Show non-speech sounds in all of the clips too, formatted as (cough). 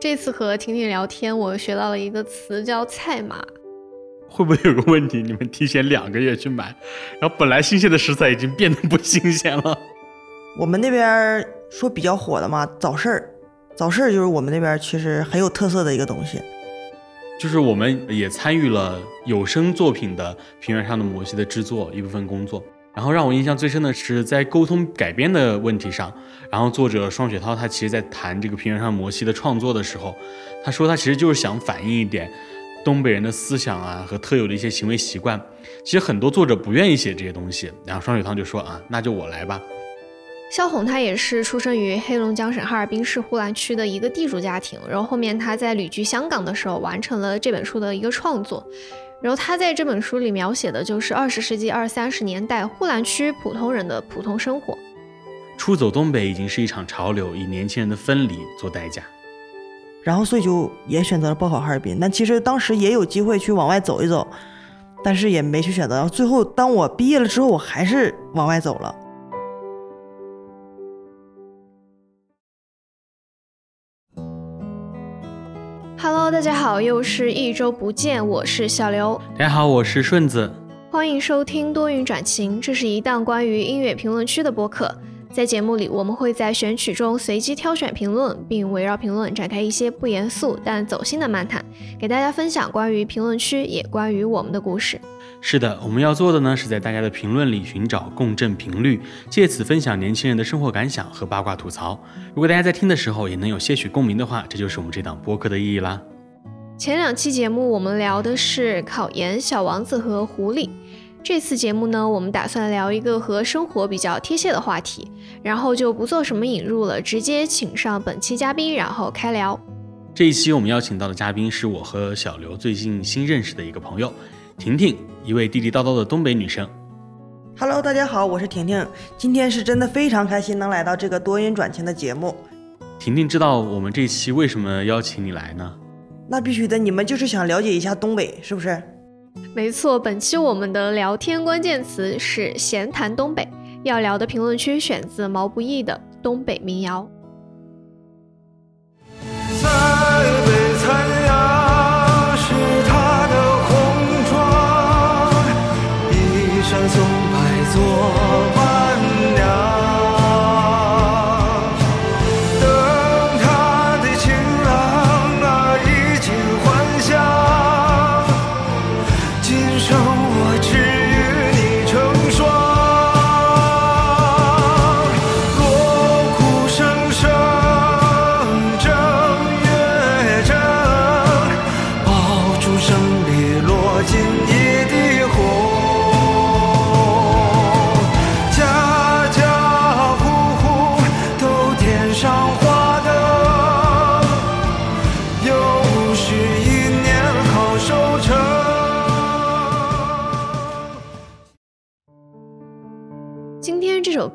这次和婷婷聊天，我学到了一个词叫“菜码”。会不会有个问题？你们提前两个月去买，然后本来新鲜的食材已经变得不新鲜了。我们那边说比较火的嘛，早市儿，早市儿就是我们那边其实很有特色的一个东西。就是我们也参与了有声作品的平原上的摩西的制作一部分工作。然后让我印象最深的是在沟通改编的问题上，然后作者双雪涛他其实在谈这个平原上摩西的创作的时候，他说他其实就是想反映一点东北人的思想啊和特有的一些行为习惯。其实很多作者不愿意写这些东西，然后双雪涛就说啊，那就我来吧。肖红他也是出生于黑龙江省哈尔滨市呼兰区的一个地主家庭，然后后面他在旅居香港的时候完成了这本书的一个创作。然后他在这本书里描写的就是二十世纪二三十年代呼兰区普通人的普通生活。出走东北已经是一场潮流，以年轻人的分离做代价。然后所以就也选择了报考哈尔滨。但其实当时也有机会去往外走一走，但是也没去选择。最后当我毕业了之后，我还是往外走了。Hello，大家好，又是一周不见，我是小刘。大家好，我是顺子。欢迎收听多云转晴，这是一档关于音乐评论区的播客。在节目里，我们会在选曲中随机挑选评论，并围绕评论展开一些不严肃但走心的漫谈，给大家分享关于评论区，也关于我们的故事。是的，我们要做的呢，是在大家的评论里寻找共振频率，借此分享年轻人的生活感想和八卦吐槽。如果大家在听的时候也能有些许共鸣的话，这就是我们这档播客的意义啦。前两期节目我们聊的是考研、小王子和狐狸。这次节目呢，我们打算聊一个和生活比较贴切的话题，然后就不做什么引入了，直接请上本期嘉宾，然后开聊。这一期我们邀请到的嘉宾是我和小刘最近新认识的一个朋友，婷婷，一位地地道道的东北女生。Hello，大家好，我是婷婷，今天是真的非常开心能来到这个多云转晴的节目。婷婷，知道我们这期为什么邀请你来呢？那必须的，你们就是想了解一下东北，是不是？没错，本期我们的聊天关键词是闲谈东北，要聊的评论区选自毛不易的《东北民谣》。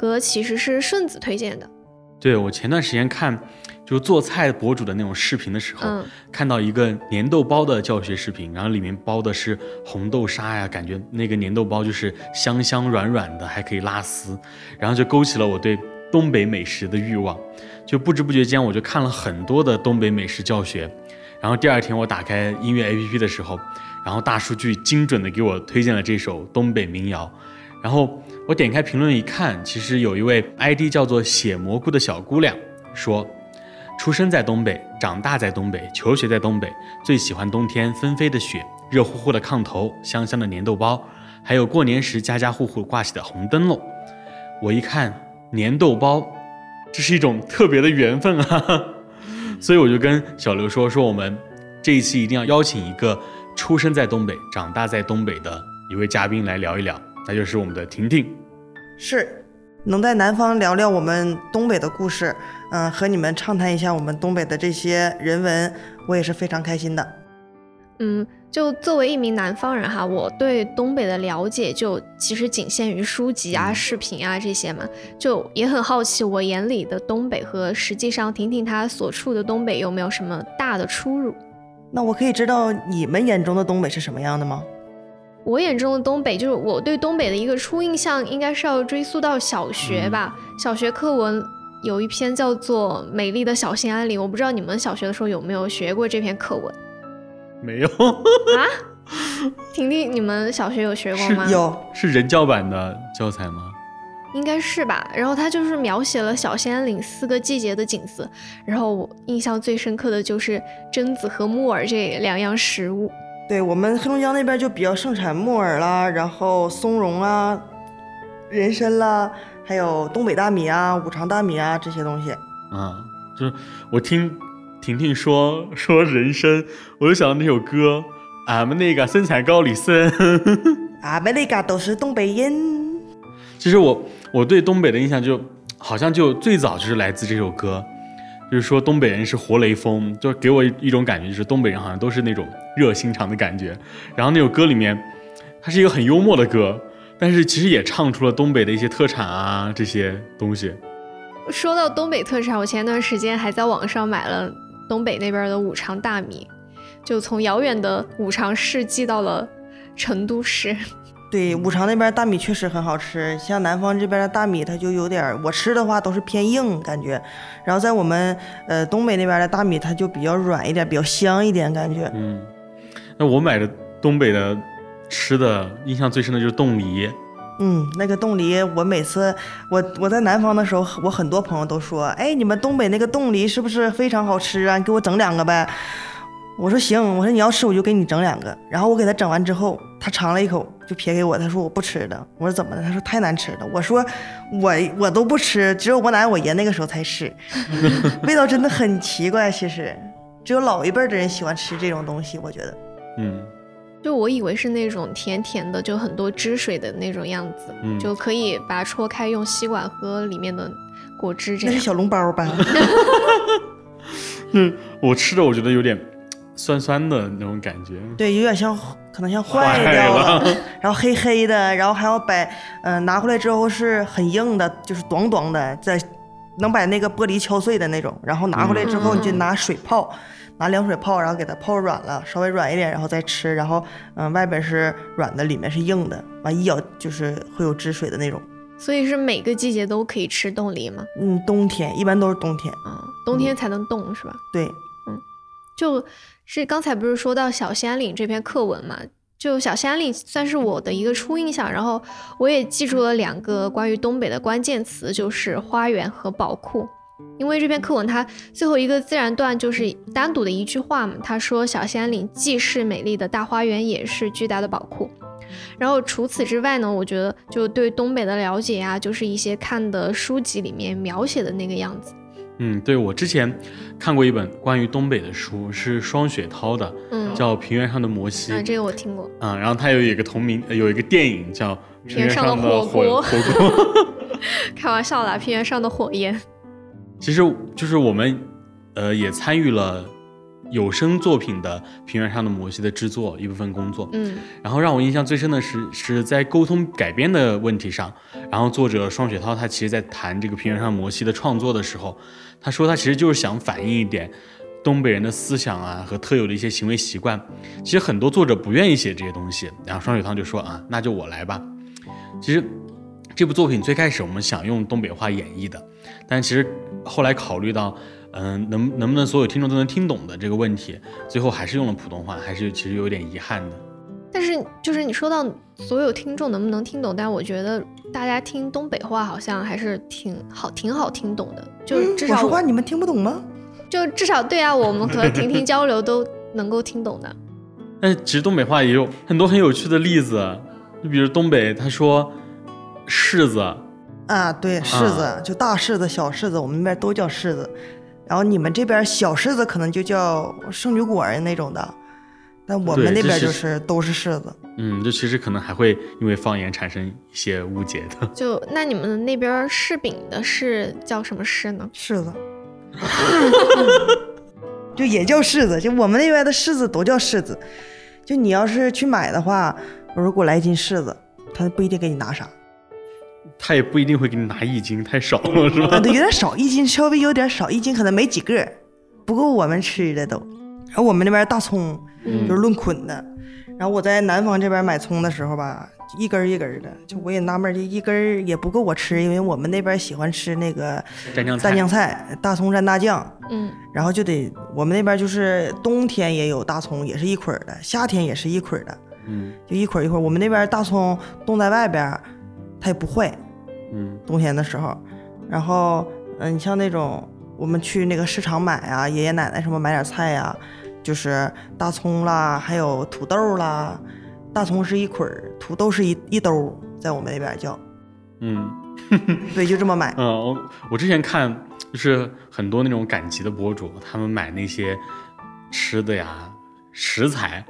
歌其实是顺子推荐的，对我前段时间看就做菜博主的那种视频的时候，看到一个粘豆包的教学视频，然后里面包的是红豆沙呀，感觉那个粘豆包就是香香软软的，还可以拉丝，然后就勾起了我对东北美食的欲望，就不知不觉间我就看了很多的东北美食教学，然后第二天我打开音乐 APP 的时候，然后大数据精准的给我推荐了这首东北民谣，然后。我点开评论一看，其实有一位 ID 叫做“血蘑菇”的小姑娘说：“出生在东北，长大在东北，求学在东北，最喜欢冬天纷飞的雪，热乎乎的炕头，香香的粘豆包，还有过年时家家户户挂起的红灯笼。”我一看粘豆包，这是一种特别的缘分啊！(laughs) 所以我就跟小刘说：“说我们这一期一定要邀请一个出生在东北、长大在东北的一位嘉宾来聊一聊。”那就是我们的婷婷，是能在南方聊聊我们东北的故事，嗯，和你们畅谈一下我们东北的这些人文，我也是非常开心的。嗯，就作为一名南方人哈，我对东北的了解就其实仅限于书籍啊、视频啊这些嘛，就也很好奇我眼里的东北和实际上婷婷她所处的东北有没有什么大的出入？那我可以知道你们眼中的东北是什么样的吗？我眼中的东北，就是我对东北的一个初印象，应该是要追溯到小学吧。小学课文有一篇叫做《美丽的小兴安岭》，我不知道你们小学的时候有没有学过这篇课文？没有啊？婷婷，你们小学有学过吗？有，是人教版的教材吗？应该是吧。然后它就是描写了小兴安岭四个季节的景色，然后我印象最深刻的就是榛子和木耳这两样食物。对我们黑龙江那边就比较盛产木耳啦，然后松茸啊、人参啦，还有东北大米啊、五常大米啊这些东西。啊，就是我听婷婷说说人参，我就想到那首歌，俺们那个生产高丽参，俺们那个都是东北人。其实我我对东北的印象就好像就最早就是来自这首歌。就是说东北人是活雷锋，就给我一种感觉，就是东北人好像都是那种热心肠的感觉。然后那首歌里面，它是一个很幽默的歌，但是其实也唱出了东北的一些特产啊这些东西。说到东北特产，我前段时间还在网上买了东北那边的五常大米，就从遥远的五常市寄到了成都市。对，五常那边大米确实很好吃，像南方这边的大米，它就有点我吃的话都是偏硬感觉，然后在我们呃东北那边的大米，它就比较软一点，比较香一点感觉。嗯，那我买的东北的吃的印象最深的就是冻梨。嗯，那个冻梨，我每次我我在南方的时候，我很多朋友都说，哎，你们东北那个冻梨是不是非常好吃啊？你给我整两个呗。我说行，我说你要吃我就给你整两个。然后我给他整完之后，他尝了一口就撇给我，他说我不吃的。我说怎么了？他说太难吃了。我说我我都不吃，只有我奶我爷那个时候才吃，(laughs) 味道真的很奇怪。其实只有老一辈的人喜欢吃这种东西，我觉得。嗯，就我以为是那种甜甜的，就很多汁水的那种样子，就可以把它戳开，用吸管喝里面的果汁。这那是小笼包吧？(laughs) (laughs) 嗯，我吃着我觉得有点。酸酸的那种感觉，对，有点像，可能像坏掉了，(laughs) 然后黑黑的，然后还要摆，嗯，拿回来之后是很硬的，就是短短的，在能把那个玻璃敲碎的那种，然后拿回来之后你就拿水泡，拿凉水泡，然后给它泡软了，稍微软一点，然后再吃，然后，嗯，外边是软的，里面是硬的，完一咬就是会有汁水的那种。所以是每个季节都可以吃冻梨吗？嗯，冬天一般都是冬天，嗯，冬天才能冻是吧？对，嗯，就。是刚才不是说到小兴安岭这篇课文嘛？就小兴安岭算是我的一个初印象，然后我也记住了两个关于东北的关键词，就是花园和宝库。因为这篇课文它最后一个自然段就是单独的一句话嘛，他说小兴安岭既是美丽的大花园，也是巨大的宝库。然后除此之外呢，我觉得就对东北的了解呀，就是一些看的书籍里面描写的那个样子。嗯，对我之前看过一本关于东北的书，是双雪涛的，嗯，叫《平原上的摩西》。啊，这个我听过。嗯，然后他有一个同名，有一个电影叫《平原上的火锅》。火锅。(laughs) 开玩笑啦，平原上的火焰。其实就是我们，呃，也参与了。有声作品的《平原上的摩西》的制作一部分工作，嗯，然后让我印象最深的是是在沟通改编的问题上，然后作者双雪涛他其实在谈这个《平原上摩西》的创作的时候，他说他其实就是想反映一点东北人的思想啊和特有的一些行为习惯，其实很多作者不愿意写这些东西，然后双雪涛就说啊，那就我来吧。其实这部作品最开始我们想用东北话演绎的，但其实后来考虑到。嗯，能能不能所有听众都能听懂的这个问题，最后还是用了普通话，还是其实有点遗憾的。但是就是你说到所有听众能不能听懂，但我觉得大家听东北话好像还是挺好，挺好听懂的。就至少我说话你们听不懂吗？就至少对啊，我们和婷婷交流都能够听懂的。(laughs) 但其实东北话也有很多很有趣的例子，就比如东北他说柿子啊，对，柿子就大柿子、小柿子，我们那边都叫柿子。然后你们这边小柿子可能就叫圣女果儿那种的，但我们那边就是都是柿子。嗯，这其实可能还会因为方言产生一些误解的。(laughs) 就那你们那边柿饼的柿叫什么柿呢？柿子，(laughs) 就也叫柿子。就我们那边的柿子都叫柿子。就你要是去买的话，我说给我来一斤柿子，他不一定给你拿啥。他也不一定会给你拿一斤，太少了是吧？(laughs) 对，有点少，一斤稍微有点少，一斤可能没几个，不够我们吃的都。然后我们那边大葱就是论捆的，然后我在南方这边买葱的时候吧，一根一根的，就我也纳闷，这一根也不够我吃，因为我们那边喜欢吃那个蘸酱蘸酱菜，大葱蘸大酱，嗯，然后就得我们那边就是冬天也有大葱，也是一捆的，夏天也是一捆的，嗯，就一捆一捆。我们那边大葱冻在外边，它也不坏，嗯，冬天的时候，然后嗯，你像那种我们去那个市场买啊，爷爷奶奶什么买点菜呀，就是大葱啦，还有土豆啦。大葱是一捆儿，土豆是一一兜，在我们那边叫，嗯，(laughs) 对，就这么买。(laughs) 嗯，我我之前看就是很多那种赶集的博主，他们买那些吃的呀食材，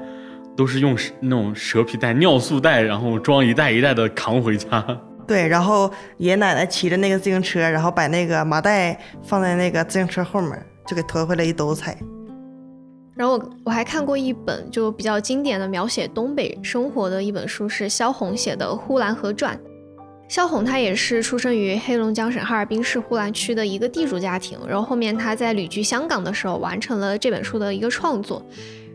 都是用那种蛇皮袋、尿素袋，然后装一袋一袋的扛回家。对，然后爷爷奶奶骑着那个自行车，然后把那个麻袋放在那个自行车后面，就给驮回来一兜菜。然后我我还看过一本就比较经典的描写东北生活的一本书，是萧红写的《呼兰河传》。萧红她也是出生于黑龙江省哈尔滨市呼兰区的一个地主家庭，然后后面她在旅居香港的时候完成了这本书的一个创作。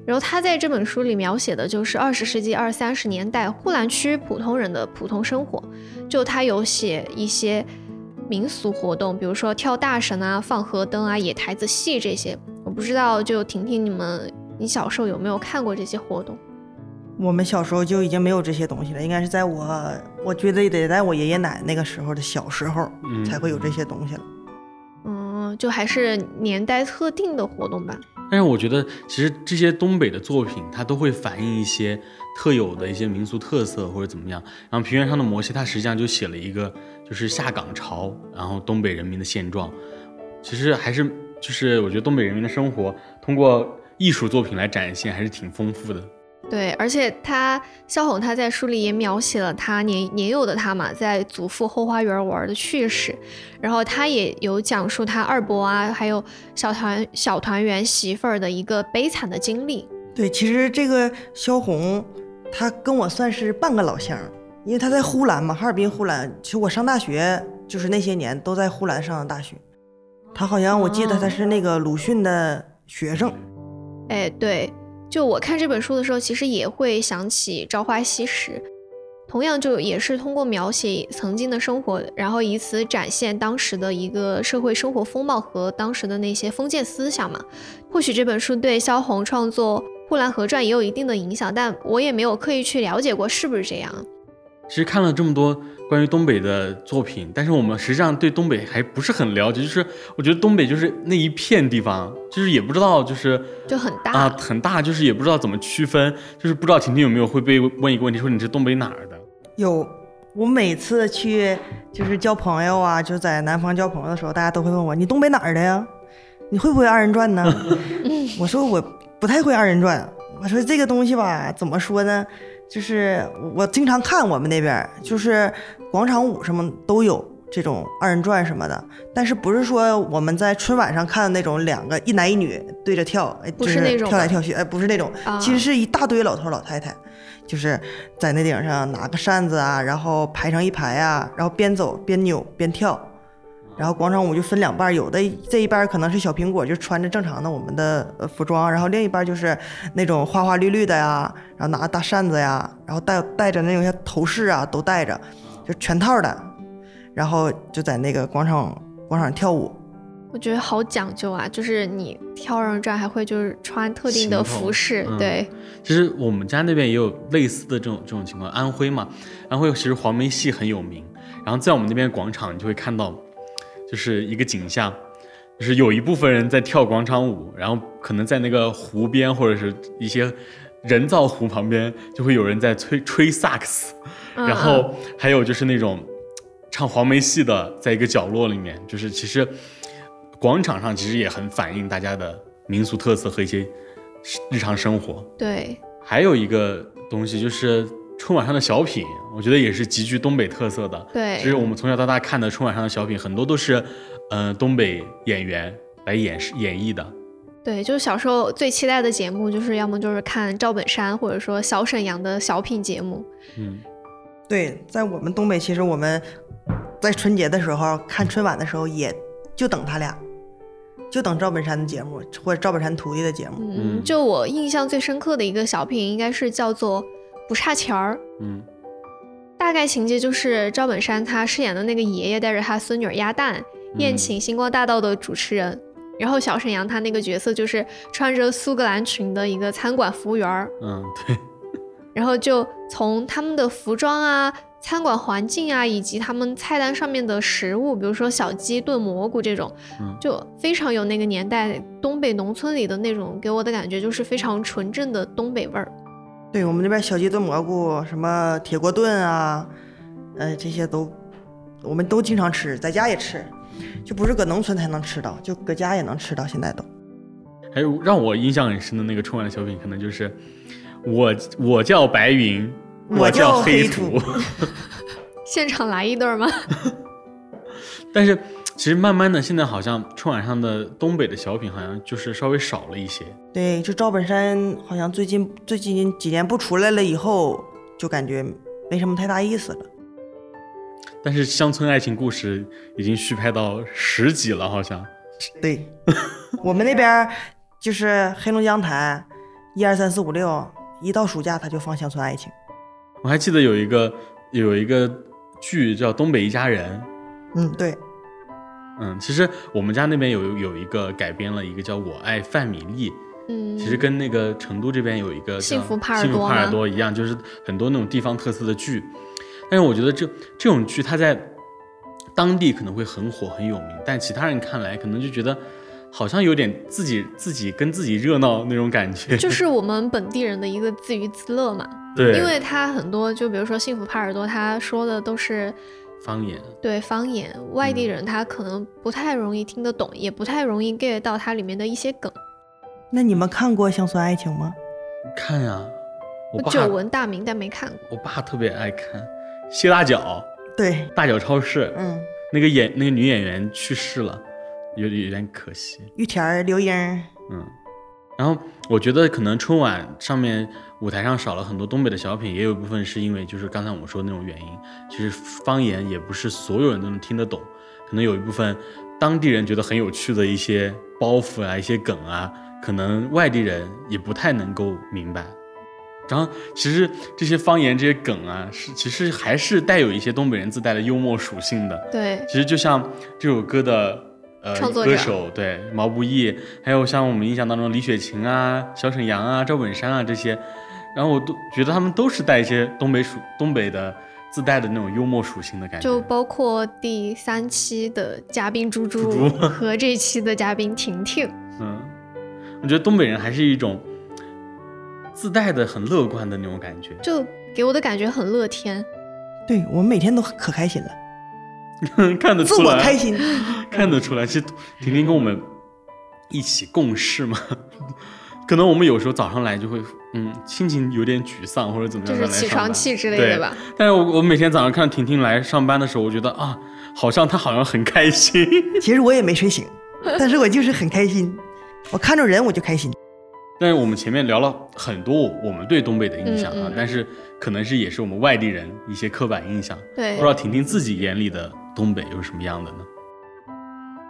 然后他在这本书里描写的就是二十世纪二三十年代呼兰区普通人的普通生活，就他有写一些民俗活动，比如说跳大神啊、放河灯啊、野台子戏这些。我不知道，就婷婷，你们，你小时候有没有看过这些活动？我们小时候就已经没有这些东西了，应该是在我，我觉得得在我爷爷奶奶那个时候的小时候，才会有这些东西了。嗯，就还是年代特定的活动吧。但是我觉得，其实这些东北的作品，它都会反映一些特有的一些民俗特色或者怎么样。然后平原上的摩西，它实际上就写了一个，就是下岗潮，然后东北人民的现状，其实还是。就是我觉得东北人民的生活通过艺术作品来展现，还是挺丰富的。对，而且他萧红他在书里也描写了他年年幼的他嘛，在祖父后花园玩的趣事，然后他也有讲述他二伯啊，还有小团小团圆媳妇儿的一个悲惨的经历。对，其实这个萧红，他跟我算是半个老乡，因为他在呼兰嘛，哈尔滨呼兰。其实我上大学就是那些年都在呼兰上的大学。他好像我记得他是那个鲁迅的学生，哎，对，就我看这本书的时候，其实也会想起《朝花夕拾》，同样就也是通过描写曾经的生活，然后以此展现当时的一个社会生活风貌和当时的那些封建思想嘛。或许这本书对萧红创作《呼兰河传》也有一定的影响，但我也没有刻意去了解过是不是这样。其实看了这么多。关于东北的作品，但是我们实际上对东北还不是很了解。就是我觉得东北就是那一片地方，就是也不知道，就是就很大啊，很大，就是也不知道怎么区分。就是不知道婷婷有没有会被问一个问题，说你是东北哪儿的？有，我每次去就是交朋友啊，就在南方交朋友的时候，大家都会问我，你东北哪儿的呀？你会不会二人转呢？(laughs) 我说我不太会二人转。我说这个东西吧，怎么说呢？就是我经常看我们那边，就是广场舞什么都有这种二人转什么的，但是不是说我们在春晚上看的那种两个一男一女对着跳，就是跳来跳去，哎，不是那种，其实是一大堆老头老太太，就是在那顶上拿个扇子啊，然后排成一排啊，然后边走边扭边跳。然后广场舞就分两半，有的这一半可能是小苹果，就穿着正常的我们的呃服装，然后另一半就是那种花花绿绿的呀，然后拿大扇子呀，然后戴戴着那种像头饰啊都戴着，就全套的，然后就在那个广场广场跳舞。我觉得好讲究啊，就是你跳二人转还会就是穿特定的服饰，对。其实我们家那边也有类似的这种这种情况，安徽嘛，安徽其实黄梅戏很有名，然后在我们那边广场你就会看到。就是一个景象，就是有一部分人在跳广场舞，然后可能在那个湖边或者是一些人造湖旁边，就会有人在吹吹萨克斯，然后还有就是那种唱黄梅戏的，在一个角落里面，就是其实广场上其实也很反映大家的民俗特色和一些日常生活。对，还有一个东西就是。春晚上的小品，我觉得也是极具东北特色的。对，其实我们从小到大看的春晚上的小品，很多都是，嗯，东北演员来演示演绎的。对，就是小时候最期待的节目，就是要么就是看赵本山，或者说小沈阳的小品节目。嗯，对，在我们东北，其实我们在春节的时候看春晚的时候，也就等他俩，就等赵本山的节目或者赵本山徒弟的节目。嗯，就我印象最深刻的一个小品，应该是叫做。不差钱儿，嗯，大概情节就是赵本山他饰演的那个爷爷带着他孙女鸭蛋宴请星光大道的主持人，然后小沈阳他那个角色就是穿着苏格兰裙的一个餐馆服务员儿。嗯，对。然后就从他们的服装啊、餐馆环境啊，以及他们菜单上面的食物，比如说小鸡炖蘑菇这种，就非常有那个年代东北农村里的那种给我的感觉，就是非常纯正的东北味儿。对我们那边小鸡炖蘑菇，什么铁锅炖啊，呃，这些都我们都经常吃，在家也吃，就不是搁农村才能吃到，就搁家也能吃到。现在都。还有让我印象很深的那个春晚的小品，可能就是我我叫白云，我叫黑土。(laughs) 现场来一段吗？但是。其实慢慢的，现在好像春晚上的东北的小品好像就是稍微少了一些。对，就赵本山好像最近最近几年不出来了以后，就感觉没什么太大意思了。但是乡村爱情故事已经续拍到十集了，好像。对，我们那边就是黑龙江台，一二三四五六，一到暑假他就放乡村爱情。我还记得有一个有一个剧叫《东北一家人》。嗯，对。嗯，其实我们家那边有有一个改编了一个叫《我爱范米粒》，嗯，其实跟那个成都这边有一个幸福帕幸福帕尔多一样，就是很多那种地方特色的剧。但是我觉得这这种剧它在当地可能会很火很有名，但其他人看来可能就觉得好像有点自己自己跟自己热闹那种感觉。就 (laughs) 是我们本地人的一个自娱自乐嘛。对，因为他很多，就比如说幸福帕尔多，他说的都是。方言对方言，外地人他可能不太容易听得懂，也不太容易 get 到它里面的一些梗。那你们看过《乡村爱情》吗？看呀，我久闻大名，但没看过。我爸特别爱看谢大脚，对，大脚超市，嗯，那个演那个女演员去世了，有有点可惜。玉田、刘英，嗯，然后我觉得可能春晚上面。舞台上少了很多东北的小品，也有一部分是因为就是刚才我们说的那种原因。其实方言也不是所有人都能听得懂，可能有一部分当地人觉得很有趣的一些包袱啊、一些梗啊，可能外地人也不太能够明白。然后其实这些方言、这些梗啊，是其实还是带有一些东北人自带的幽默属性的。对，其实就像这首歌的呃歌手对毛不易，还有像我们印象当中李雪琴啊、小沈阳啊、赵本山啊这些。然后我都觉得他们都是带一些东北属东北的自带的那种幽默属性的感觉，就包括第三期的嘉宾猪猪和这一期的嘉宾婷婷。(laughs) 嗯，我觉得东北人还是一种自带的很乐观的那种感觉，就给我的感觉很乐天。对我们每天都可开心了，(laughs) 看得出来，自我开心，(laughs) 看得出来。其实婷婷跟我们一起共事嘛。可能我们有时候早上来就会，嗯，心情有点沮丧或者怎么样，就是起床气之类的吧。但是我我每天早上看婷婷来上班的时候，我觉得啊，好像她好像很开心。(laughs) 其实我也没睡醒，但是我就是很开心。我看着人我就开心。但是我们前面聊了很多我们对东北的印象啊，但是可能是也是我们外地人一些刻板印象。对，不知道婷婷自己眼里的东北又是什么样的呢？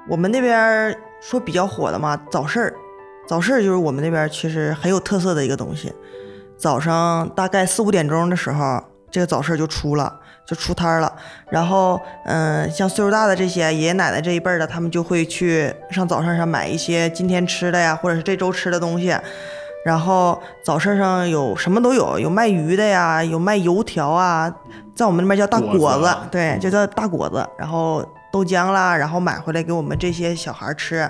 我们那边说比较火的嘛，早市儿。早市就是我们那边其实很有特色的一个东西。早上大概四五点钟的时候，这个早市就出了，就出摊了。然后，嗯，像岁数大的这些爷爷奶奶这一辈的，他们就会去上早市上买一些今天吃的呀，或者是这周吃的东西。然后早市上有什么都有，有卖鱼的呀，有卖油条啊，在我们那边叫大果子，对，就叫大果子。然后豆浆啦，然后买回来给我们这些小孩吃。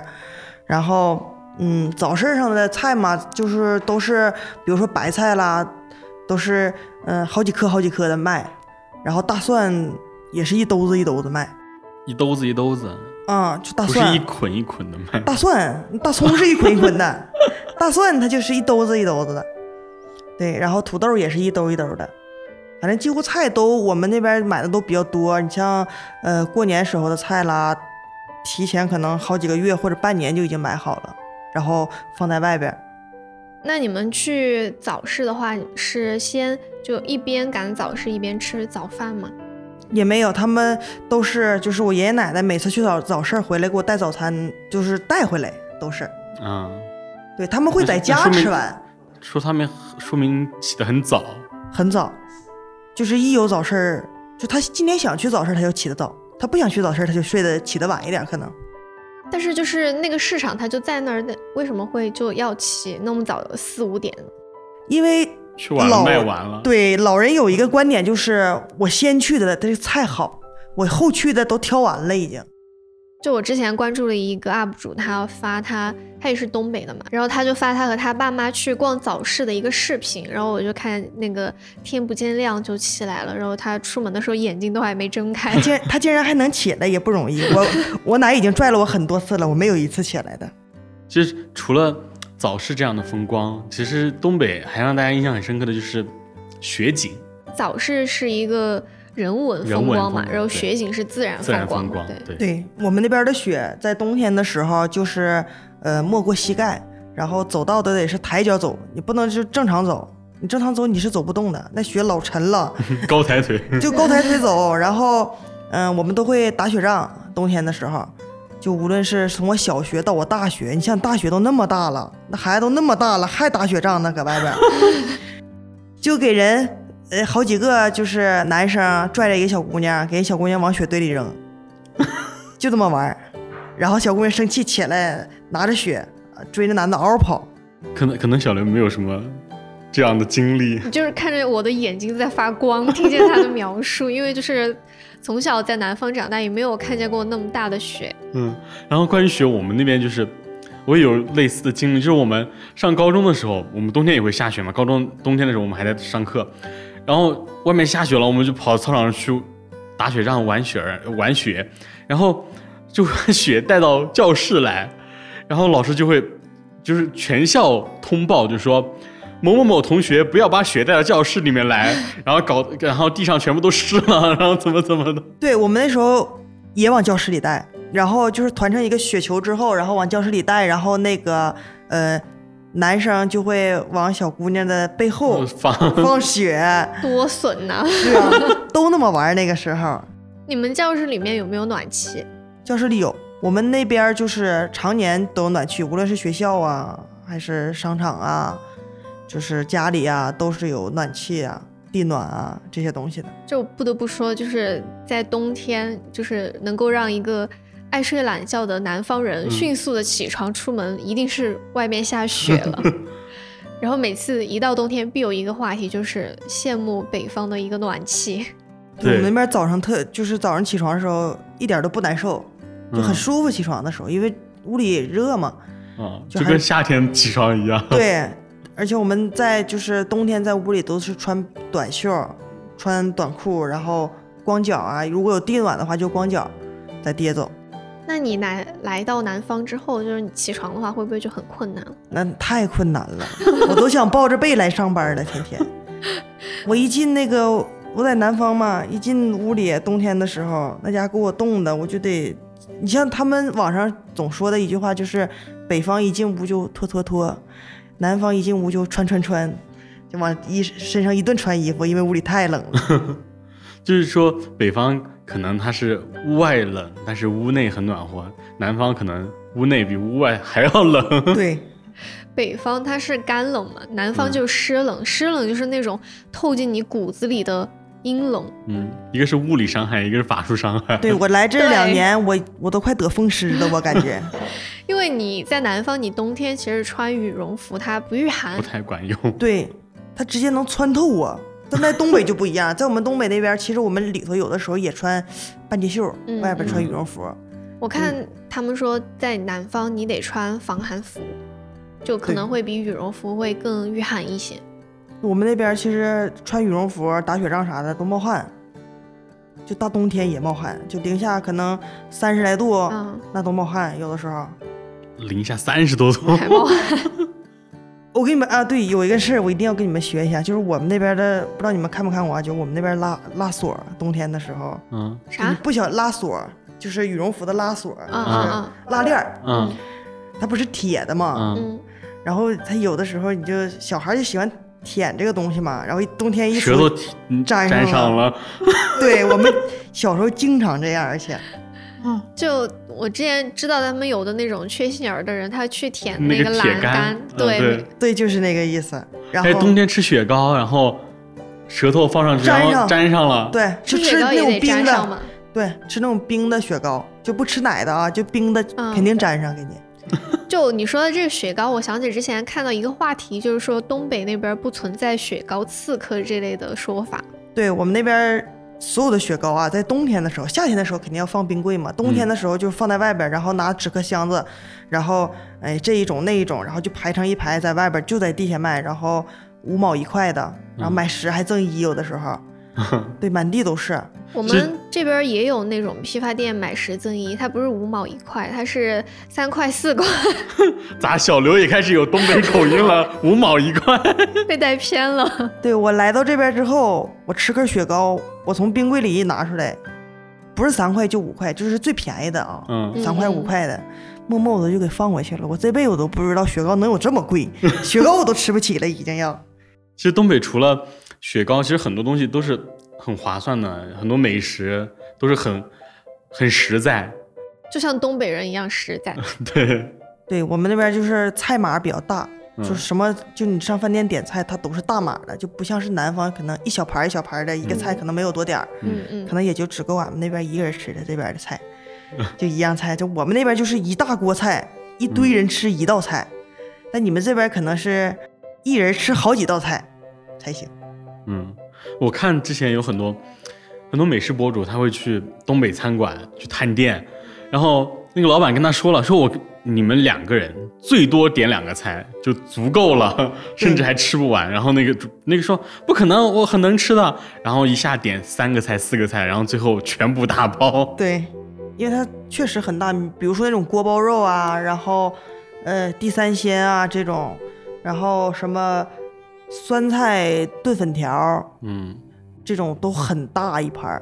然后。嗯，早市上的菜嘛，就是都是，比如说白菜啦，都是嗯好几颗好几颗的卖，然后大蒜也是一兜子一兜子卖，一兜子一兜子，啊，就大蒜。不是一捆一捆的卖，大蒜大葱是一捆一捆的，(laughs) 大蒜它就是一兜子一兜子的，对，然后土豆也是一兜一兜的，反正几乎菜都我们那边买的都比较多，你像呃过年时候的菜啦，提前可能好几个月或者半年就已经买好了。然后放在外边。那你们去早市的话，是先就一边赶早市一边吃早饭吗？也没有，他们都是就是我爷爷奶奶每次去早早市回来给我带早餐，就是带回来都是。啊，对他们会在家吃完。说他们说明起得很早。很早。就是一有早市儿，就他今天想去早市，他就起得早；他不想去早市，他就睡得起得晚一点，可能。但是就是那个市场，它就在那儿，为什么会就要起那么早四五点？因为去晚了卖完了。对，老人有一个观点，就是我先去的，这个菜好，我后去的都挑完了已经。就我之前关注了一个 UP 主，他发他他也是东北的嘛，然后他就发他和他爸妈去逛早市的一个视频，然后我就看那个天不见亮就起来了，然后他出门的时候眼睛都还没睁开，他竟他竟然还能起来也不容易，我 (laughs) 我奶已经拽了我很多次了，我没有一次起来的。其实除了早市这样的风光，其实东北还让大家印象很深刻的就是雪景。早市是一个。人文风光嘛，然后雪景是自然风光，对对。我们那边的雪在冬天的时候就是呃没过膝盖，然后走道都得是抬脚走，你不能就正常走，你正常走你是走不动的，那雪老沉了，(laughs) 高抬腿就高抬腿走。然后嗯，我们都会打雪仗，冬天的时候，就无论是从我小学到我大学，你像大学都那么大了，那孩子都那么大了还打雪仗呢，搁外边 (laughs) 就给人。呃，好几个就是男生拽着一个小姑娘，给小姑娘往雪堆里扔，(laughs) 就这么玩然后小姑娘生气起来，拿着雪追着男的嗷嗷跑。可能可能小刘没有什么这样的经历，(laughs) 就是看着我的眼睛在发光，听见他的描述，因为就是从小在南方长大，也没有看见过那么大的雪。嗯，然后关于雪，我们那边就是我也有类似的经历，就是我们上高中的时候，我们冬天也会下雪嘛。高中冬天的时候，我们还在上课。然后外面下雪了，我们就跑操场去打雪仗、玩雪玩雪，然后就把雪带到教室来，然后老师就会就是全校通报，就说某某某同学不要把雪带到教室里面来，(laughs) 然后搞，然后地上全部都湿了，然后怎么怎么的。对我们那时候也往教室里带，然后就是团成一个雪球之后，然后往教室里带，然后那个呃。男生就会往小姑娘的背后放 (laughs) 放血，多损呐！对啊，都那么玩那个时候。你们教室里面有没有暖气？教室里有，我们那边就是常年都有暖气，无论是学校啊，还是商场啊，就是家里啊，都是有暖气啊、地暖啊这些东西的。就不得不说，就是在冬天，就是能够让一个。爱睡懒觉的南方人迅速的起床出门，一定是外面下雪了。(laughs) 然后每次一到冬天，必有一个话题就是羡慕北方的一个暖气。我们那边早上特就是早上起床的时候一点都不难受，就很舒服。起床的时候，因为屋里热嘛，啊，就跟夏天起床一样。对，而且我们在就是冬天在屋里都是穿短袖、穿短裤，然后光脚啊，如果有地暖的话就光脚在地下走。那你来来到南方之后，就是你起床的话，会不会就很困难？那太困难了，我都想抱着被来上班了，天天。我一进那个，我在南方嘛，一进屋里，冬天的时候，那家给我冻的，我就得，你像他们网上总说的一句话，就是北方一进屋就脱脱脱，南方一进屋就穿穿穿，就往衣身上一顿穿衣服，因为屋里太冷了。(laughs) 就是说北方。可能它是屋外冷，但是屋内很暖和。南方可能屋内比屋外还要冷。(laughs) 对，北方它是干冷嘛，南方就湿冷。湿冷就是那种透进你骨子里的阴冷。嗯，一个是物理伤害，一个是法术伤害。对我来这两年，我我都快得风湿了，(laughs) 我感觉。因为你在南方，你冬天其实穿羽绒服，它不御寒，不太管用。对，它直接能穿透我。但在东北就不一样，在我们东北那边，其实我们里头有的时候也穿半截袖，外边穿羽绒服。我看他们说，在南方你得穿防寒服，就可能会比羽绒服会更御寒一些。我们那边其实穿羽绒服打雪仗啥的都冒汗，就大冬天也冒汗，就零下可能三十来度，那都冒汗，有的时候。零下三十多度还冒汗。(laughs) 我给你们啊，对，有一个事儿我一定要跟你们学一下，就是我们那边的，不知道你们看没看过啊？就我们那边拉拉锁，冬天的时候，嗯，啥？不想拉锁，就是羽绒服的拉锁，就是拉链儿，嗯，它不是铁的嘛，嗯，然后它有的时候你就小孩就喜欢舔这个东西嘛，然后冬天一舌头粘上了，(laughs) 对我们小时候经常这样，而且。嗯，就我之前知道他们有的那种缺心眼儿的人，他去舔那个栏杆，对对，就是那个意思。然后冬天吃雪糕，然后舌头放上去，然后粘上了。对，吃吃那种冰的。对，吃那种冰的雪糕，就不吃奶的啊，就冰的，肯定粘上给你。(laughs) 就你说的这个雪糕，我想起之前看到一个话题，就是说东北那边不存在雪糕刺客这类的说法。对我们那边所有的雪糕啊，在冬天的时候，夏天的时候肯定要放冰柜嘛，冬天的时候就放在外边，然后拿纸壳箱子，然后哎这一种那一种，然后就排成一排在外边，就在地下卖，然后五毛一块的，然后买十还赠一，有的时候。对，满地都是。(laughs) 我们这边也有那种批发店，买十赠一，它不是五毛一块，它是三块四块。(laughs) 咋，小刘也开始有东北口音了？五毛一块，(laughs) 被带偏了。对我来到这边之后，我吃根雪糕，我从冰柜里一拿出来，不是三块就五块，就是最便宜的啊，三块五块的，默默的就给放回去了。我这辈子我都不知道雪糕能有这么贵，雪糕我都吃不起了，已经要。其实东北除了。雪糕其实很多东西都是很划算的，很多美食都是很很实在，就像东北人一样实在。(laughs) 对，对我们那边就是菜码比较大，就是什么就你上饭店点菜，它都是大码的，就不像是南方可能一小盘一小盘的一个菜可能没有多点儿，嗯嗯，可能也就只够俺们那边一个人吃的这边的菜，就一样菜，就我们那边就是一大锅菜，一堆人吃一道菜，但你们这边可能是一人吃好几道菜才行。嗯，我看之前有很多很多美食博主，他会去东北餐馆去探店，然后那个老板跟他说了，说我你们两个人最多点两个菜就足够了，(laughs) 甚至还吃不完。然后那个那个说不可能，我很能吃的。然后一下点三个菜四个菜，然后最后全部打包。(laughs) 对，因为它确实很大，比如说那种锅包肉啊，然后呃地三鲜啊这种，然后什么。酸菜炖粉条，嗯，这种都很大一盘儿。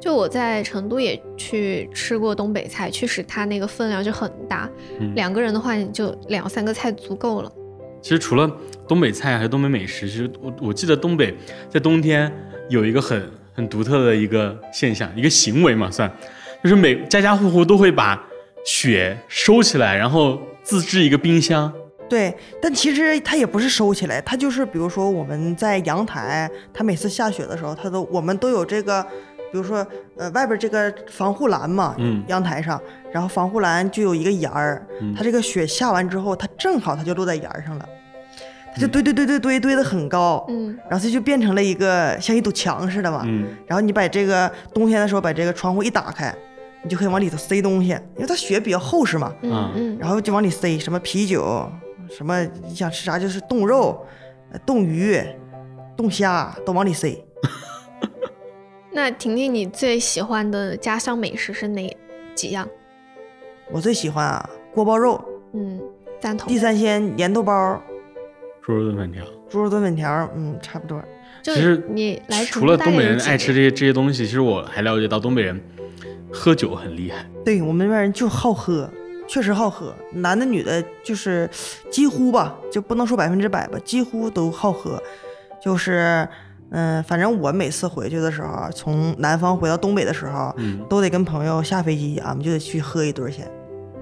就我在成都也去吃过东北菜，确实它那个分量就很大，两个人的话你就两三个菜足够了。其实除了东北菜还有东北美食，其实我我记得东北在冬天有一个很很独特的一个现象，一个行为嘛算，就是每家家户户都会把雪收起来，然后自制一个冰箱。对，但其实它也不是收起来，它就是比如说我们在阳台，它每次下雪的时候，它都我们都有这个，比如说呃外边这个防护栏嘛，嗯，阳台上，然后防护栏就有一个沿儿，它这个雪下完之后，它正好它就落在沿儿上了，它就堆堆堆堆堆堆的很高，嗯，然后它就变成了一个像一堵墙似的嘛，嗯，然后你把这个冬天的时候把这个窗户一打开，你就可以往里头塞东西，因为它雪比较厚实嘛，嗯嗯，然后就往里塞什么啤酒。什么你想吃啥就是冻肉、冻鱼、冻虾都往里塞。(laughs) 那婷婷，你最喜欢的家乡美食是哪几样？我最喜欢啊，锅包肉，嗯，赞同。地三鲜、粘豆包、猪肉炖粉条、猪肉炖粉条，嗯，差不多。其实你来除了东北人爱吃这些这些东西，其实我还了解到东北人喝酒很厉害。对我们那边人就好喝。确实好喝，男的女的，就是几乎吧，就不能说百分之百吧，几乎都好喝。就是，嗯，反正我每次回去的时候，从南方回到东北的时候，都得跟朋友下飞机，俺们就得去喝一顿先。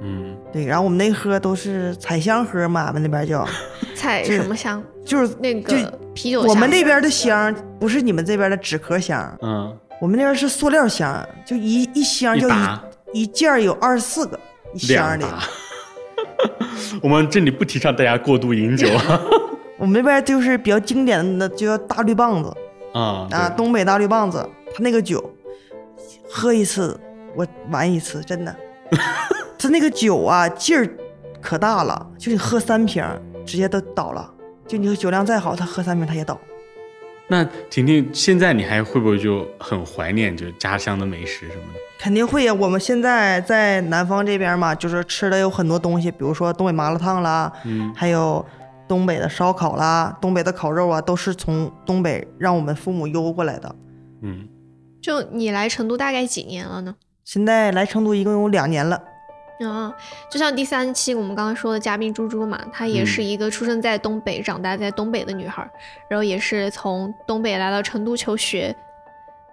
嗯，对，然后我们那喝都是彩香喝嘛，俺们那边叫 (laughs) 彩什么香？就是那个啤酒。我们那边的香不是你们这边的纸壳香，嗯，我们那边是塑料香，就一一箱就一一件有二十四个。箱里，(laughs) 我们这里不提倡大家过度饮酒。(laughs) 我们那边就是比较经典的，就叫大绿棒子啊啊，东北大绿棒子，他那个酒喝一次我玩一次，真的。(laughs) 他那个酒啊劲儿可大了，就你喝三瓶直接都倒了。就你酒量再好，他喝三瓶他也倒。那婷婷，现在你还会不会就很怀念就家乡的美食什么的？肯定会呀！我们现在在南方这边嘛，就是吃的有很多东西，比如说东北麻辣烫啦，嗯，还有东北的烧烤啦，东北的烤肉啊，都是从东北让我们父母邮过来的。嗯，就你来成都大概几年了呢？现在来成都一共有两年了。啊，就像第三期我们刚刚说的嘉宾猪猪嘛，她也是一个出生在东北、长大在东北的女孩，然后也是从东北来到成都求学。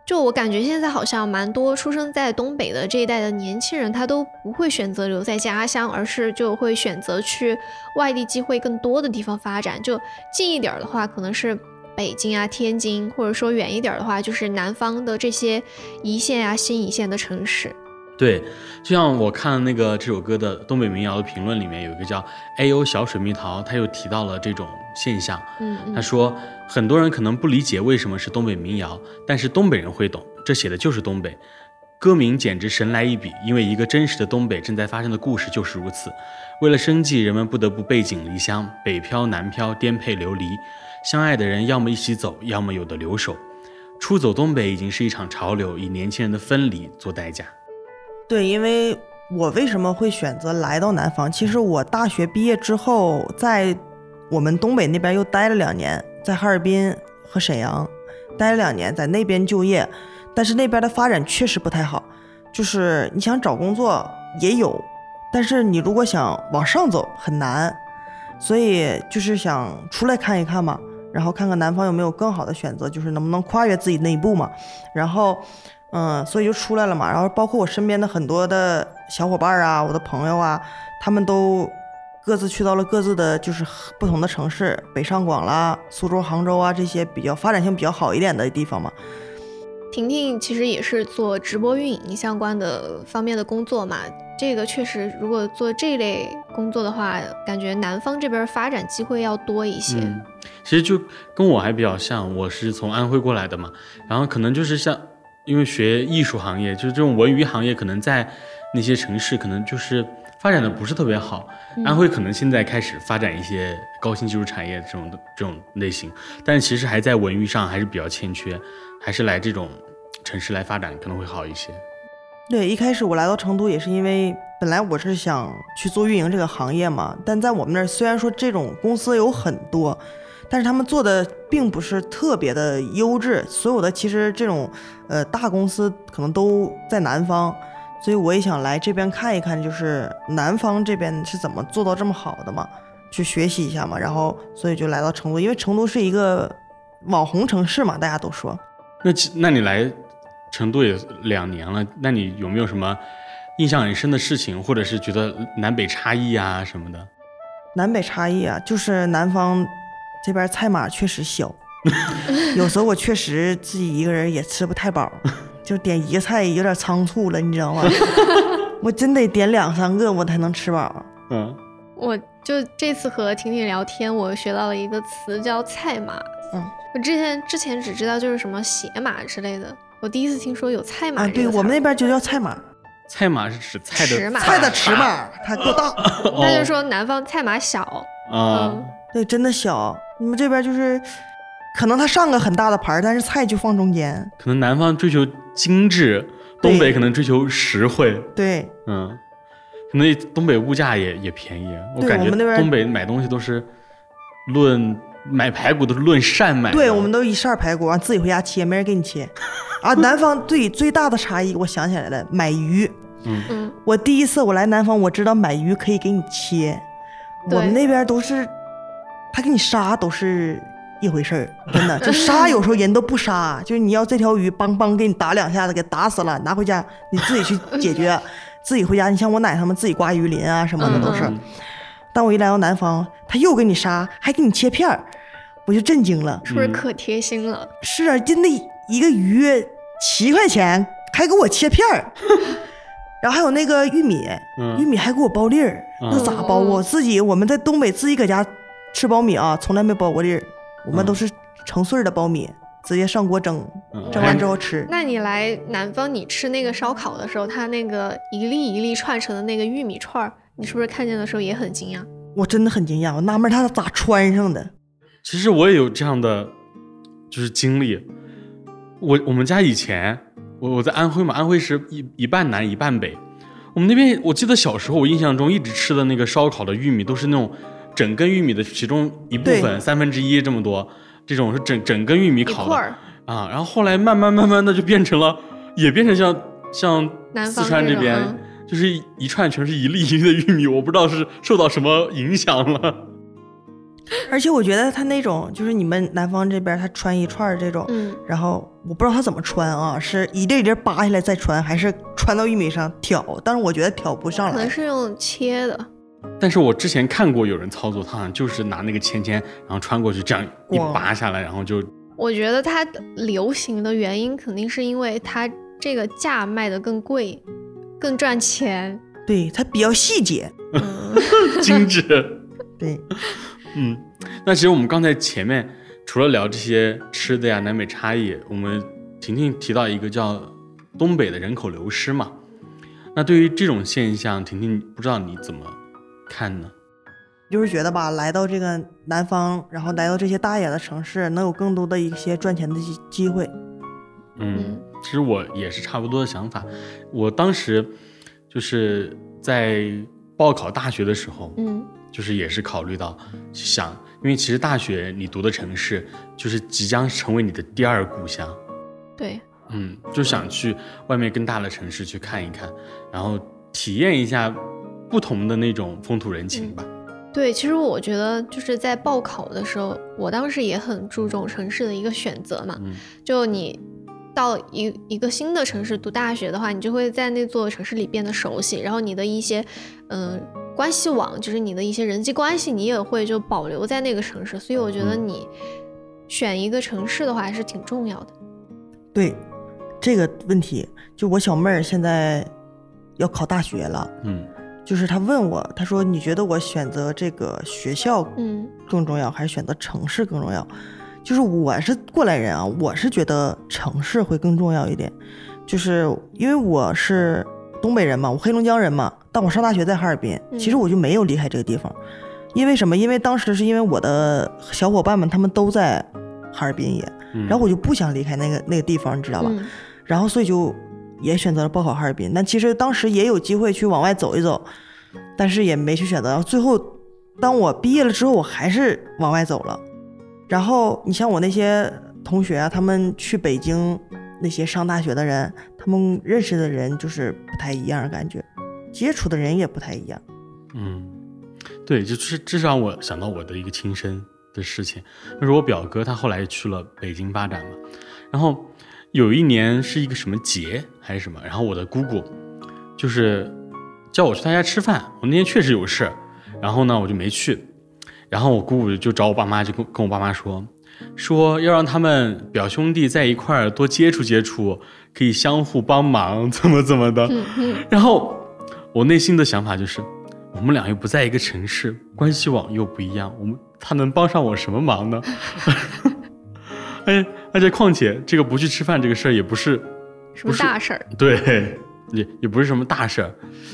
就我感觉现在好像蛮多出生在东北的这一代的年轻人，他都不会选择留在家乡，而是就会选择去外地机会更多的地方发展。就近一点的话，可能是北京啊、天津，或者说远一点的话，就是南方的这些一线啊、新一线的城市。对，就像我看那个这首歌的东北民谣的评论里面，有一个叫 A O 小水蜜桃，他又提到了这种现象。嗯，他说很多人可能不理解为什么是东北民谣，但是东北人会懂，这写的就是东北。歌名简直神来一笔，因为一个真实的东北正在发生的故事就是如此。为了生计，人们不得不背井离乡，北漂南漂，颠沛流离。相爱的人要么一起走，要么有的留守。出走东北已经是一场潮流，以年轻人的分离做代价。对，因为我为什么会选择来到南方？其实我大学毕业之后，在我们东北那边又待了两年，在哈尔滨和沈阳待了两年，在那边就业。但是那边的发展确实不太好，就是你想找工作也有，但是你如果想往上走很难，所以就是想出来看一看嘛，然后看看南方有没有更好的选择，就是能不能跨越自己那一步嘛。然后，嗯，所以就出来了嘛。然后包括我身边的很多的小伙伴啊，我的朋友啊，他们都各自去到了各自的就是不同的城市，北上广啦、苏州、杭州啊这些比较发展性比较好一点的地方嘛。婷婷其实也是做直播运营相关的方面的工作嘛，这个确实，如果做这类工作的话，感觉南方这边发展机会要多一些。嗯，其实就跟我还比较像，我是从安徽过来的嘛，然后可能就是像，因为学艺术行业，就是这种文娱行业，可能在那些城市可能就是发展的不是特别好。安徽可能现在开始发展一些高新技术产业这种的这种类型，但其实还在文娱上还是比较欠缺。还是来这种城市来发展可能会好一些。对，一开始我来到成都也是因为本来我是想去做运营这个行业嘛，但在我们那儿虽然说这种公司有很多，但是他们做的并不是特别的优质。所有的其实这种呃大公司可能都在南方，所以我也想来这边看一看，就是南方这边是怎么做到这么好的嘛，去学习一下嘛。然后所以就来到成都，因为成都是一个网红城市嘛，大家都说。那那你来成都也两年了，那你有没有什么印象很深的事情，或者是觉得南北差异啊什么的？南北差异啊，就是南方这边菜码确实小，(laughs) 有时候我确实自己一个人也吃不太饱，就点一个菜有点仓促了，你知道吗？(laughs) 我真得点两三个我才能吃饱。嗯，我就这次和婷婷聊天，我学到了一个词叫菜码。嗯。我之前之前只知道就是什么鞋码之类的，我第一次听说有菜码。啊，对我们那边就叫菜码。菜码是指菜的菜的尺码，(laughs) 它够大。(laughs) 那就说南方菜码小啊，对，真的小。你们这边就是，可能他上个很大的盘，但是菜就放中间。可能南方追求精致，东北可能追求实惠。对，嗯，可能东北物价也也便宜。我感觉东北买东西都是论。买排骨都是论扇买，对，我们都一扇排骨，完自己回家切，没人给你切。(laughs) 啊，南方对最大的差异，我想起来了，买鱼。嗯嗯，我第一次我来南方，我知道买鱼可以给你切，我们那边都是他给你杀都是一回事儿，(laughs) 真的，就杀有时候人都不杀，就是你要这条鱼，梆梆给你打两下子，给打死了，拿回家你自己去解决，(laughs) 自己回家。你像我奶他们自己刮鱼鳞啊什么的都是。但我一来到南方，他又给你杀，还给你切片儿，我就震惊了，是不是可贴心了？是啊，真的一个鱼七块钱，还给我切片儿，(laughs) 然后还有那个玉米，玉米还给我剥粒儿，那咋剥？我自己我们在东北自己搁家吃苞米啊，从来没剥过粒儿，我们都是成穗儿的苞米，直接上锅蒸，蒸完之后吃。那你来南方，你吃那个烧烤的时候，它那个一粒一粒串成的那个玉米串儿。你是不是看见的时候也很惊讶？我真的很惊讶，我纳闷他咋穿上的。其实我也有这样的，就是经历。我我们家以前，我我在安徽嘛，安徽是一一半南一半北。我们那边，我记得小时候，我印象中一直吃的那个烧烤的玉米都是那种整根玉米的其中一部分，三分之一这么多，这种是整整根玉米烤的啊。然后后来慢慢慢慢的就变成了，也变成像像四川这边。就是一串全是一粒一粒的玉米，我不知道是受到什么影响了。而且我觉得他那种，就是你们南方这边他穿一串这种，嗯，然后我不知道他怎么穿啊，是一粒一粒扒下来再穿，还是穿到玉米上挑？但是我觉得挑不上来，可能是用切的。但是我之前看过有人操作，他好像就是拿那个签签，然后穿过去，这样一拔下来，然后就。我觉得它流行的原因肯定是因为它这个价卖的更贵，更赚钱。对，它比较细节，(laughs) 精致。(laughs) 对，嗯，那其实我们刚才前面除了聊这些吃的呀、南北差异，我们婷婷提到一个叫东北的人口流失嘛。那对于这种现象，婷婷不知道你怎么看呢？就是觉得吧，来到这个南方，然后来到这些大一点的城市，能有更多的一些赚钱的机机会。嗯，其实我也是差不多的想法。我当时就是在报考大学的时候，嗯，就是也是考虑到想，因为其实大学你读的城市就是即将成为你的第二故乡。对。嗯，就想去外面更大的城市去看一看，然后体验一下不同的那种风土人情吧。对，其实我觉得就是在报考的时候，我当时也很注重城市的一个选择嘛。嗯，就你到一一个新的城市读大学的话，你就会在那座城市里变得熟悉，然后你的一些嗯关系网，就是你的一些人际关系，你也会就保留在那个城市。所以我觉得你选一个城市的话，还是挺重要的。对。这个问题，就我小妹儿现在要考大学了，嗯，就是他问我，他说你觉得我选择这个学校，嗯，更重要，还是选择城市更重要？就是我是过来人啊，我是觉得城市会更重要一点，就是因为我是东北人嘛，我黑龙江人嘛，但我上大学在哈尔滨，其实我就没有离开这个地方，因为什么？因为当时是因为我的小伙伴们他们都在哈尔滨也，然后我就不想离开那个那个地方，你知道吧？然后，所以就也选择了报考哈尔滨。但其实当时也有机会去往外走一走，但是也没去选择。最后，当我毕业了之后，我还是往外走了。然后你像我那些同学啊，他们去北京那些上大学的人，他们认识的人就是不太一样，感觉接触的人也不太一样。嗯，对，就是至少我想到我的一个亲身的事情，就是我表哥他后来去了北京发展嘛，然后。有一年是一个什么节还是什么，然后我的姑姑就是叫我去她家吃饭，我那天确实有事，然后呢我就没去，然后我姑姑就找我爸妈，就跟跟我爸妈说，说要让他们表兄弟在一块儿多接触接触，可以相互帮忙，怎么怎么的。然后我内心的想法就是，我们俩又不在一个城市，关系网又不一样，我们他能帮上我什么忙呢？(laughs) 哎。而且况且，这个不去吃饭这个事儿也不是什么大事儿，对，也也不是什么大事儿。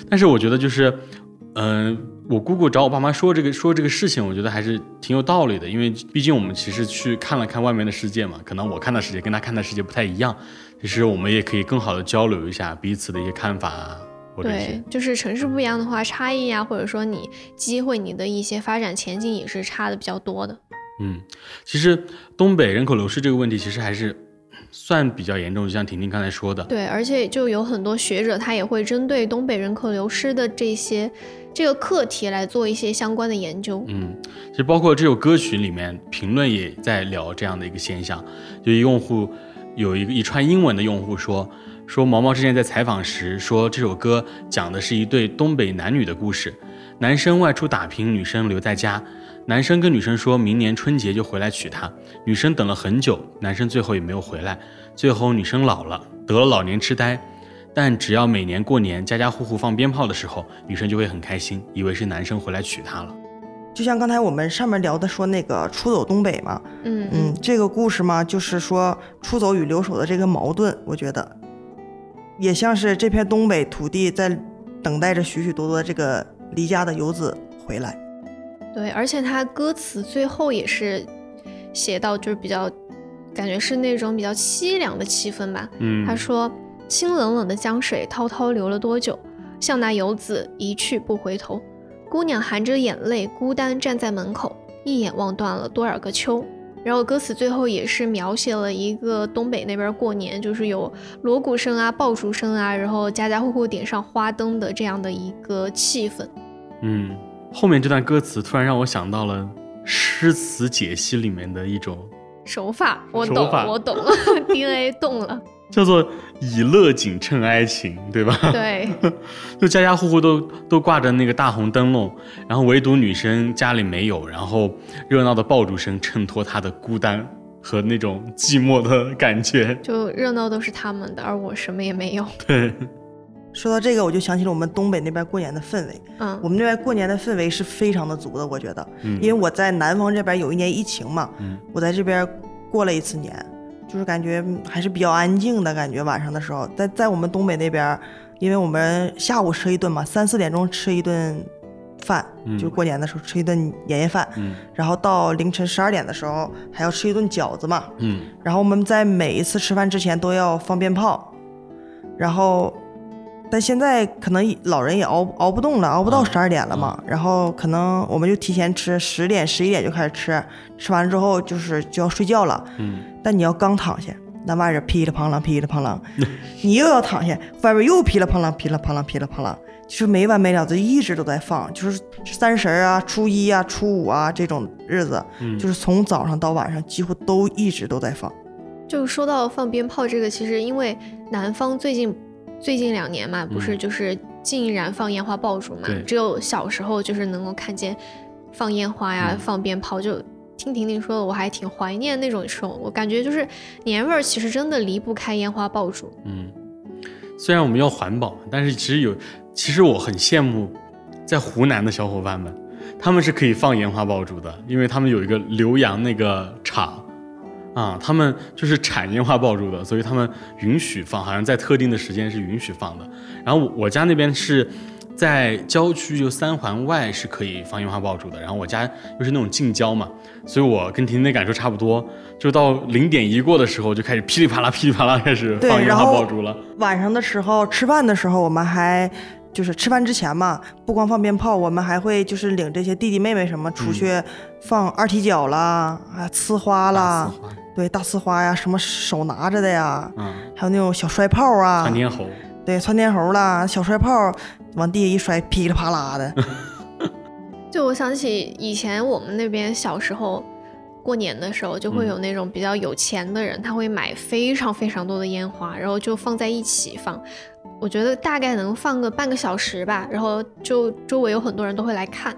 但是我觉得就是，嗯，我姑姑找我爸妈说这个说这个事情，我觉得还是挺有道理的。因为毕竟我们其实去看了看外面的世界嘛，可能我看的世界跟他看的世界不太一样。其实我们也可以更好的交流一下彼此的一些看法啊，或者对，就是城市不一样的话，差异啊，或者说你机会、你的一些发展前景也是差的比较多的。嗯，其实东北人口流失这个问题，其实还是算比较严重，就像婷婷刚才说的。对，而且就有很多学者，他也会针对东北人口流失的这些这个课题来做一些相关的研究。嗯，其实包括这首歌曲里面评论也在聊这样的一个现象。就用户有一个一串英文的用户说，说毛毛之前在采访时说，这首歌讲的是一对东北男女的故事，男生外出打拼，女生留在家。男生跟女生说明年春节就回来娶她，女生等了很久，男生最后也没有回来。最后女生老了，得了老年痴呆，但只要每年过年家家户户放鞭炮的时候，女生就会很开心，以为是男生回来娶她了。就像刚才我们上面聊的说那个出走东北嘛，嗯嗯，这个故事嘛，就是说出走与留守的这个矛盾，我觉得也像是这片东北土地在等待着许许多多这个离家的游子回来。对，而且他歌词最后也是写到，就是比较感觉是那种比较凄凉的气氛吧。嗯，他说：“清冷冷的江水滔滔流了多久？像那游子一去不回头。姑娘含着眼泪，孤单站在门口，一眼望断了多少个秋。”然后歌词最后也是描写了一个东北那边过年，就是有锣鼓声啊、爆竹声啊，然后家家户户点上花灯的这样的一个气氛。嗯。后面这段歌词突然让我想到了诗词解析里面的一种手法，我懂，我懂了，(laughs) DNA 动了。叫做以乐景衬哀情，对吧？对，(laughs) 就家家户户都都挂着那个大红灯笼，然后唯独女生家里没有，然后热闹的爆竹声衬托她的孤单和那种寂寞的感觉。就热闹都是他们的，而我什么也没有。对，说到这个，我就想起了我们东北那边过年的氛围。嗯，我们那边过年的氛围是非常的足的，我觉得，嗯因为我在南方这边有一年疫情嘛，嗯我在这边过了一次年，就是感觉还是比较安静的感觉。晚上的时候，在在我们东北那边，因为我们下午吃一顿嘛，三四点钟吃一顿饭，嗯就是过年的时候吃一顿年夜饭，嗯。然后到凌晨十二点的时候还要吃一顿饺子嘛，嗯。然后我们在每一次吃饭之前都要放鞭炮，然后，但现在可能老人也熬熬不动了，熬不到嗯十二点了嘛，然后可能我们就提前吃，十点十一点就开始吃，吃完之后就是就要睡觉了，嗯，但你要刚躺下，那外边噼里啪啦噼里啪啦，(laughs) 你又要躺下，外边又噼里啪啦噼里啪啦噼里啪啦，就是没完没了的，一直都在放，就是三十啊、初一啊、初五啊这种日子，嗯。就是从早上到晚上几乎都一直都在放。就说到放鞭炮这个，其实因为南方最近最近两年嘛，不是嗯就是禁燃放烟花爆竹嘛对，只有小时候就是能够看见放烟花呀、嗯放鞭炮，就听婷婷说的，我还挺怀念那种时候，我感觉就是年味儿，其实真的离不开烟花爆竹。嗯，虽然我们要环保，但是其实有，其实我很羡慕在湖南的小伙伴们，他们是可以放烟花爆竹的，因为他们有一个浏阳那个厂。啊，他们就是产烟花爆竹的，所以他们允许放，好像在特定的时间是允许放的。然后我我家那边是在郊区，就三环外是可以放烟花爆竹的。然后我家又是那种近郊嘛，所以我跟婷婷的感受差不多，就到零点一过的时候就开始噼里啪啦噼里啪啦开始放烟花爆竹了。晚上的时候吃饭的时候，我们还就是吃饭之前嘛，不光放鞭炮，我们还会就是领这些弟弟妹妹什么出去放二踢脚啦，啊，呲花啦，花对，大呲花呀，什么手拿着的呀，嗯，还有那种小摔炮啊窜，天猴，对，窜天猴啦，小摔炮往地下一摔，噼里啪啦的。(laughs) 就我想起以前我们那边小时候过年的时候，就会有那种比较有钱的人，他会买非常非常多的烟花，然后就放在一起放。我觉得大概能放个半个小时吧，然后就周围有很多人都会来看，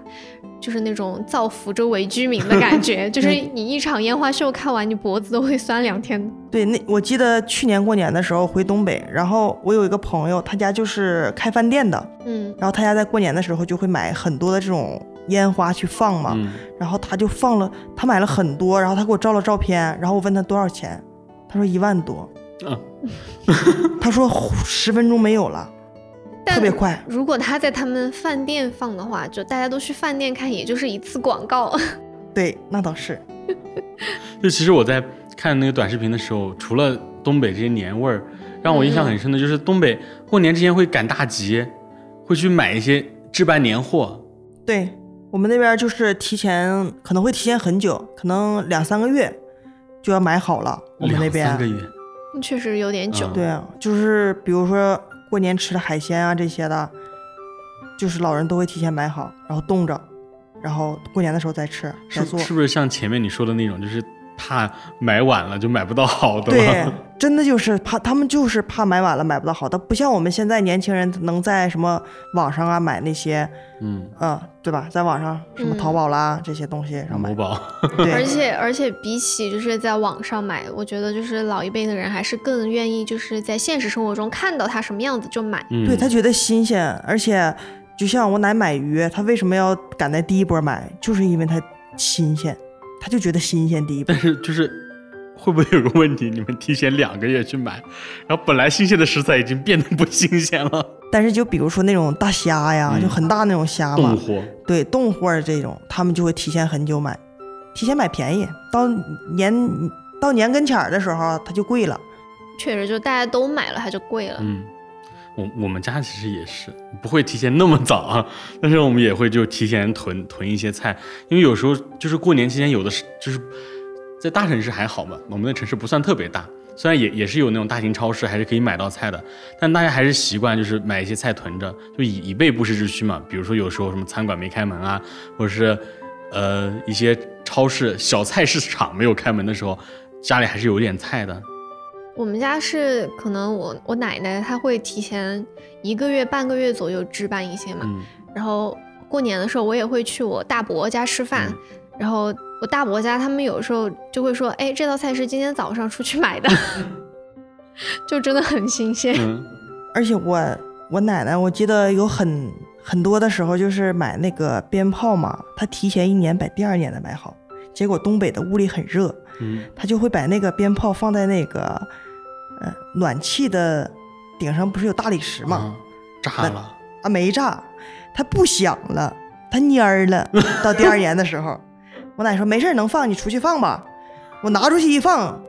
就是那种造福周围居民的感觉。(laughs) 就是你一场烟花秀看完，你脖子都会酸两天。对，那我记得去年过年的时候回东北，然后我有一个朋友，他家就是开饭店的，嗯，然后他家在过年的时候就会买很多的这种烟花去放嘛，嗯，然后他就放了，他买了很多，然后他给我照了照片，然后我问他多少钱，他说一万多，啊，(laughs) 他说十分钟没有了，但特别快。如果他在他们饭店放的话，就大家都去饭店看，也就是一次广告。对，那倒是，(laughs) 就其实我在看那个短视频的时候，除了东北这些年味儿，让我印象很深的就是东北过年之前会赶大集，会去买一些置办年货。对我们那边就是提前可能会提前很久，可能两三个月就要买好了。我们那边，两三个月，确实有点久。嗯对啊，就是比如说过年吃的海鲜啊这些的，就是老人都会提前买好，然后冻着，然后过年的时候再吃再做。是是不是像前面你说的那种，就是怕买晚了就买不到好的对？，真的就是怕他们就是怕买晚了买不到好的，不像我们现在年轻人能在什么网上啊买那些，嗯，嗯，对吧？在网上什么嗯淘宝啦、这些东西上买某，宝，而且而且比起就是在网上买，我觉得就是老一辈的人还是更愿意就是在现实生活中看到它什么样子就买。嗯，对他觉得新鲜，而且就像我奶买鱼，他为什么要赶在第一波买？就是因为它新鲜，他就觉得新鲜第一波但。是 (laughs) 就是会不会有个问题，你们提前两个月去买，(laughs) 然后本来新鲜的食材已经变得不新鲜了，但是就比如说那种大虾呀，嗯就很大那种虾嘛冻，货。对冻货儿这种，他们就会提前很久买，提前买便宜，到年到年跟前儿的时候它就贵了。确实，就大家都买了，它就贵了。嗯，我我们家其实也是不会提前那么早啊，但是我们也会就提前囤囤一些菜，因为有时候就是过年期间有的是就是在大城市还好嘛，我们的城市不算特别大，虽然也也是有那种大型超市，还是可以买到菜的，但大家还是习惯就是买一些菜囤着，就以以备不时之需嘛。比如说有时候什么餐馆没开门啊，或者是呃一些超市小菜市场没有开门的时候，家里还是有点菜的。我们家是可能我我奶奶她会提前一个月半个月左右置办一些嘛，然后过年的时候我也会去我大伯家吃饭，然后我大伯家他们有时候就会说，哎，这道菜是今天早上出去买的，(laughs) 就真的很新鲜。而且我我奶奶我记得有很很多的时候就是买那个鞭炮嘛，她提前一年把第二年的买好，结果东北的屋里很热，嗯，她就会把那个鞭炮放在那个。暖气的顶上不是有大理石吗？炸了啊！没炸，它不响了，它蔫儿了。(laughs) 到第二年的时候，我奶说没事能放，你出去放吧。我拿出去一放，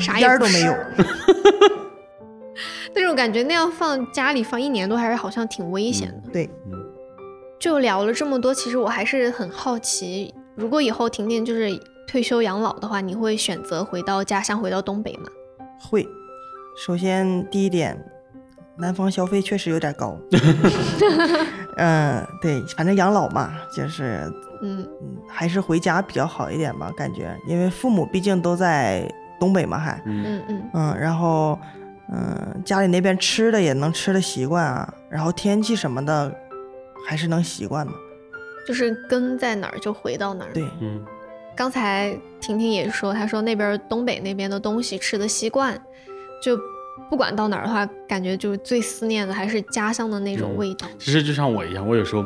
啥烟都没有。(laughs) 但是我感觉那样放家里放一年多，还是好像挺危险的。对，就聊了这么多，其实我还是很好奇，如果以后婷婷就是退休养老的话，你会选择回到家乡，回到东北吗？会，首先第一点，南方消费确实有点高。(laughs) 嗯，对，反正养老嘛，就是嗯嗯，还是回家比较好一点吧，感觉，因为父母毕竟都在东北嘛，还嗯嗯嗯，然后嗯，家里那边吃的也能吃的习惯啊，然后天气什么的还是能习惯嘛。就是根在哪儿就回到哪儿。对，嗯。刚才婷婷也说，她说那边东北那边的东西吃的习惯，就不管到哪儿的话，感觉就最思念的还是家乡的那种味道。其实就像我一样，我有时候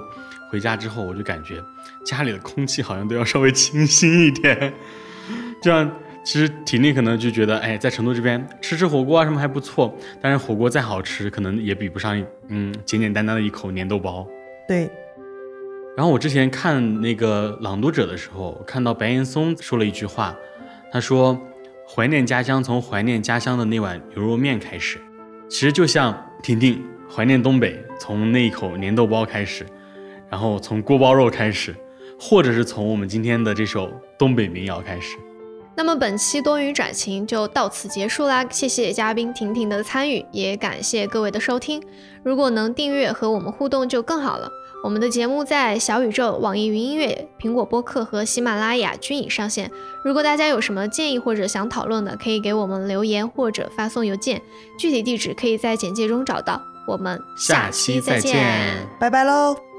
回家之后，我就感觉家里的空气好像都要稍微清新一点。这样，其实婷婷可能就觉得，哎，在成都这边吃吃火锅啊什么还不错，但是火锅再好吃，可能也比不上嗯简简单单的一口粘豆包。对。然后我之前看那个《朗读者》的时候，看到白岩松说了一句话，他说：“怀念家乡，从怀念家乡的那碗牛肉面开始。”其实就像婷婷怀念东北，从那一口粘豆包开始，然后从锅包肉开始，或者是从我们今天的这首东北民谣开始。那么本期多云转晴就到此结束啦，谢谢嘉宾婷婷的参与，也感谢各位的收听。如果能订阅和我们互动就更好了。我们的节目在小宇宙、网易云音乐、苹果播客和喜马拉雅均已上线。如果大家有什么建议或者想讨论的，可以给我们留言或者发送邮件，具体地址可以在简介中找到。我们下期再见，拜拜喽。